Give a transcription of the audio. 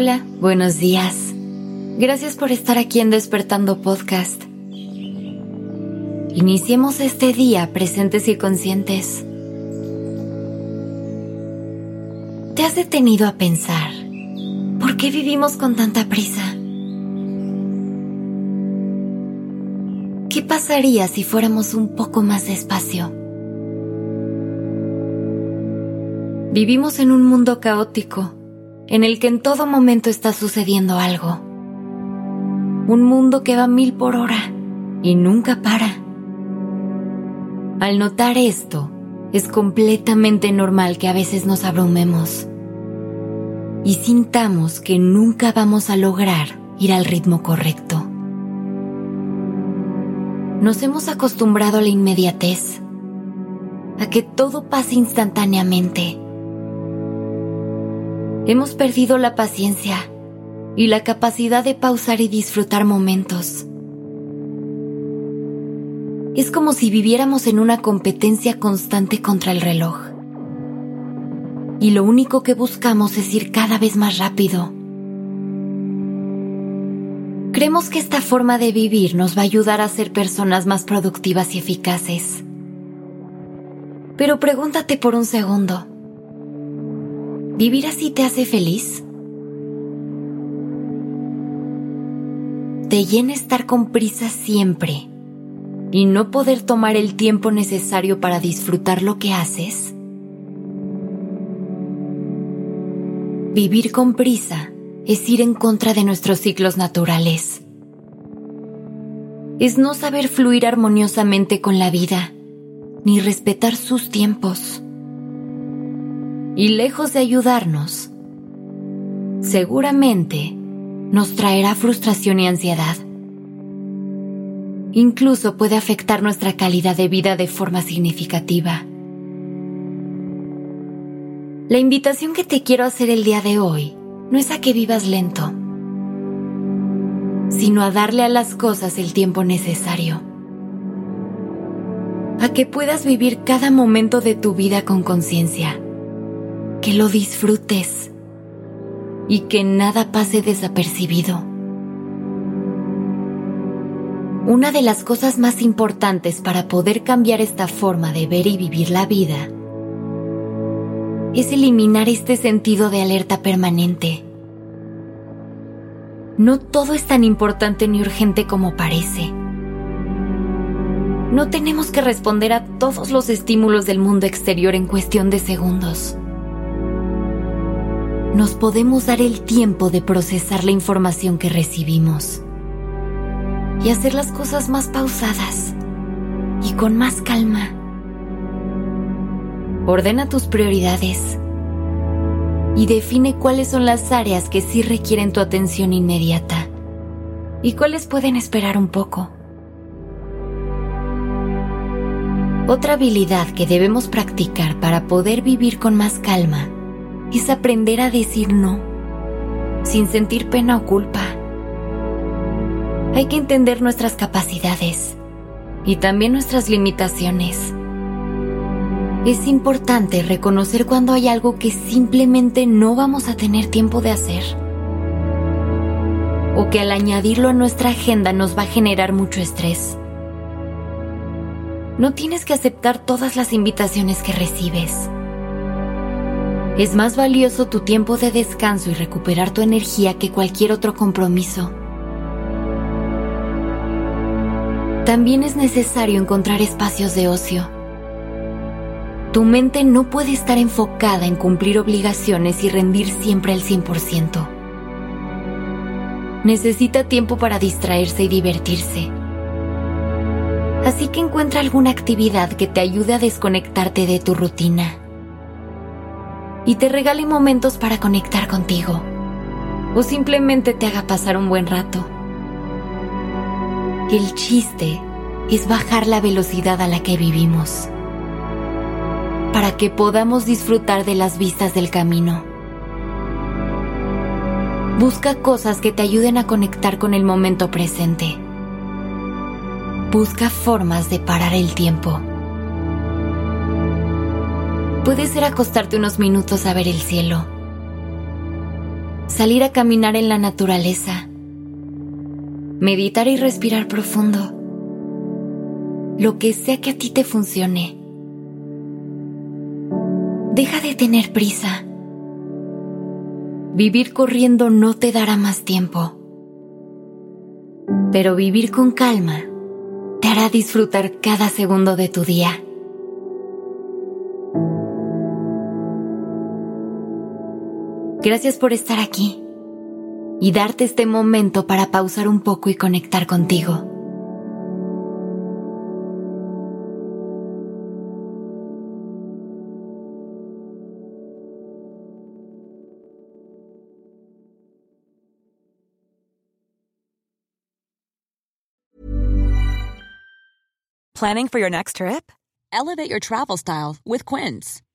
Hola, buenos días. Gracias por estar aquí en Despertando Podcast. Iniciemos este día presentes y conscientes. ¿Te has detenido a pensar por qué vivimos con tanta prisa? ¿Qué pasaría si fuéramos un poco más despacio? Vivimos en un mundo caótico, en el que en todo momento está sucediendo algo. Un mundo que va mil por hora y nunca para. Al notar esto, es completamente normal que a veces nos abrumemos y sintamos que nunca vamos a lograr ir al ritmo correcto. Nos hemos acostumbrado a la inmediatez, a que todo pase instantáneamente. Hemos perdido la paciencia y la capacidad de pausar y disfrutar momentos. Es como si viviéramos en una competencia constante contra el reloj. Y lo único que buscamos es ir cada vez más rápido Creemos que esta forma de vivir nos va a ayudar a ser personas más productivas y eficaces. Pero pregúntate por un segundo, ¿vivir así te hace feliz? ¿Te llena estar con prisa siempre y no poder tomar el tiempo necesario para disfrutar lo que haces? Vivir con prisa es ir en contra de nuestros ciclos naturales. Es no saber fluir armoniosamente con la vida, ni respetar sus tiempos. Y lejos de ayudarnos, seguramente nos traerá frustración y ansiedad. Incluso puede afectar nuestra calidad de vida de forma significativa. La invitación que te quiero hacer el día de hoy no es a que vivas lento, sino a darle a las cosas el tiempo necesario. A que puedas vivir cada momento de tu vida con conciencia, que lo disfrutes y que nada pase desapercibido. Una de las cosas más importantes para poder cambiar esta forma de ver y vivir la vida es eliminar este sentido de alerta permanente. No todo es tan importante ni urgente como parece. No tenemos que responder a todos los estímulos del mundo exterior en cuestión de segundos. Nos podemos dar el tiempo de procesar la información que recibimos y hacer las cosas más pausadas y con más calma. Ordena tus prioridades y define cuáles son las áreas que sí requieren tu atención inmediata y cuáles pueden esperar un poco. Otra habilidad que debemos practicar para poder vivir con más calma es aprender a decir no, sin sentir pena o culpa. Hay que entender nuestras capacidades y también nuestras limitaciones es importante reconocer cuando hay algo que simplemente no vamos a tener tiempo de hacer. O que al añadirlo a nuestra agenda nos va a generar mucho estrés. No tienes que aceptar todas las invitaciones que recibes. Es más valioso tu tiempo de descanso y recuperar tu energía que cualquier otro compromiso. También es necesario encontrar espacios de ocio tu mente no puede estar enfocada en cumplir obligaciones y rendir siempre al 100%. Necesita tiempo para distraerse y divertirse. Así que encuentra alguna actividad que te ayude a desconectarte de tu rutina y te regale momentos para conectar contigo o simplemente te haga pasar un buen rato. El chiste es bajar la velocidad a la que vivimos para que podamos disfrutar de las vistas del camino. Busca cosas que te ayuden a conectar con el momento presente. Busca formas de parar el tiempo. Puede ser acostarte unos minutos a ver el cielo. salir a caminar en la naturaleza, meditar y respirar profundo, lo que sea que a ti te funcione. Deja de tener prisa. Vivir corriendo no te dará más tiempo, pero vivir con calma te hará disfrutar cada segundo de tu día. Gracias por estar aquí y darte este momento para pausar un poco y conectar contigo. Planning for your next trip? Elevate your travel style with Quince.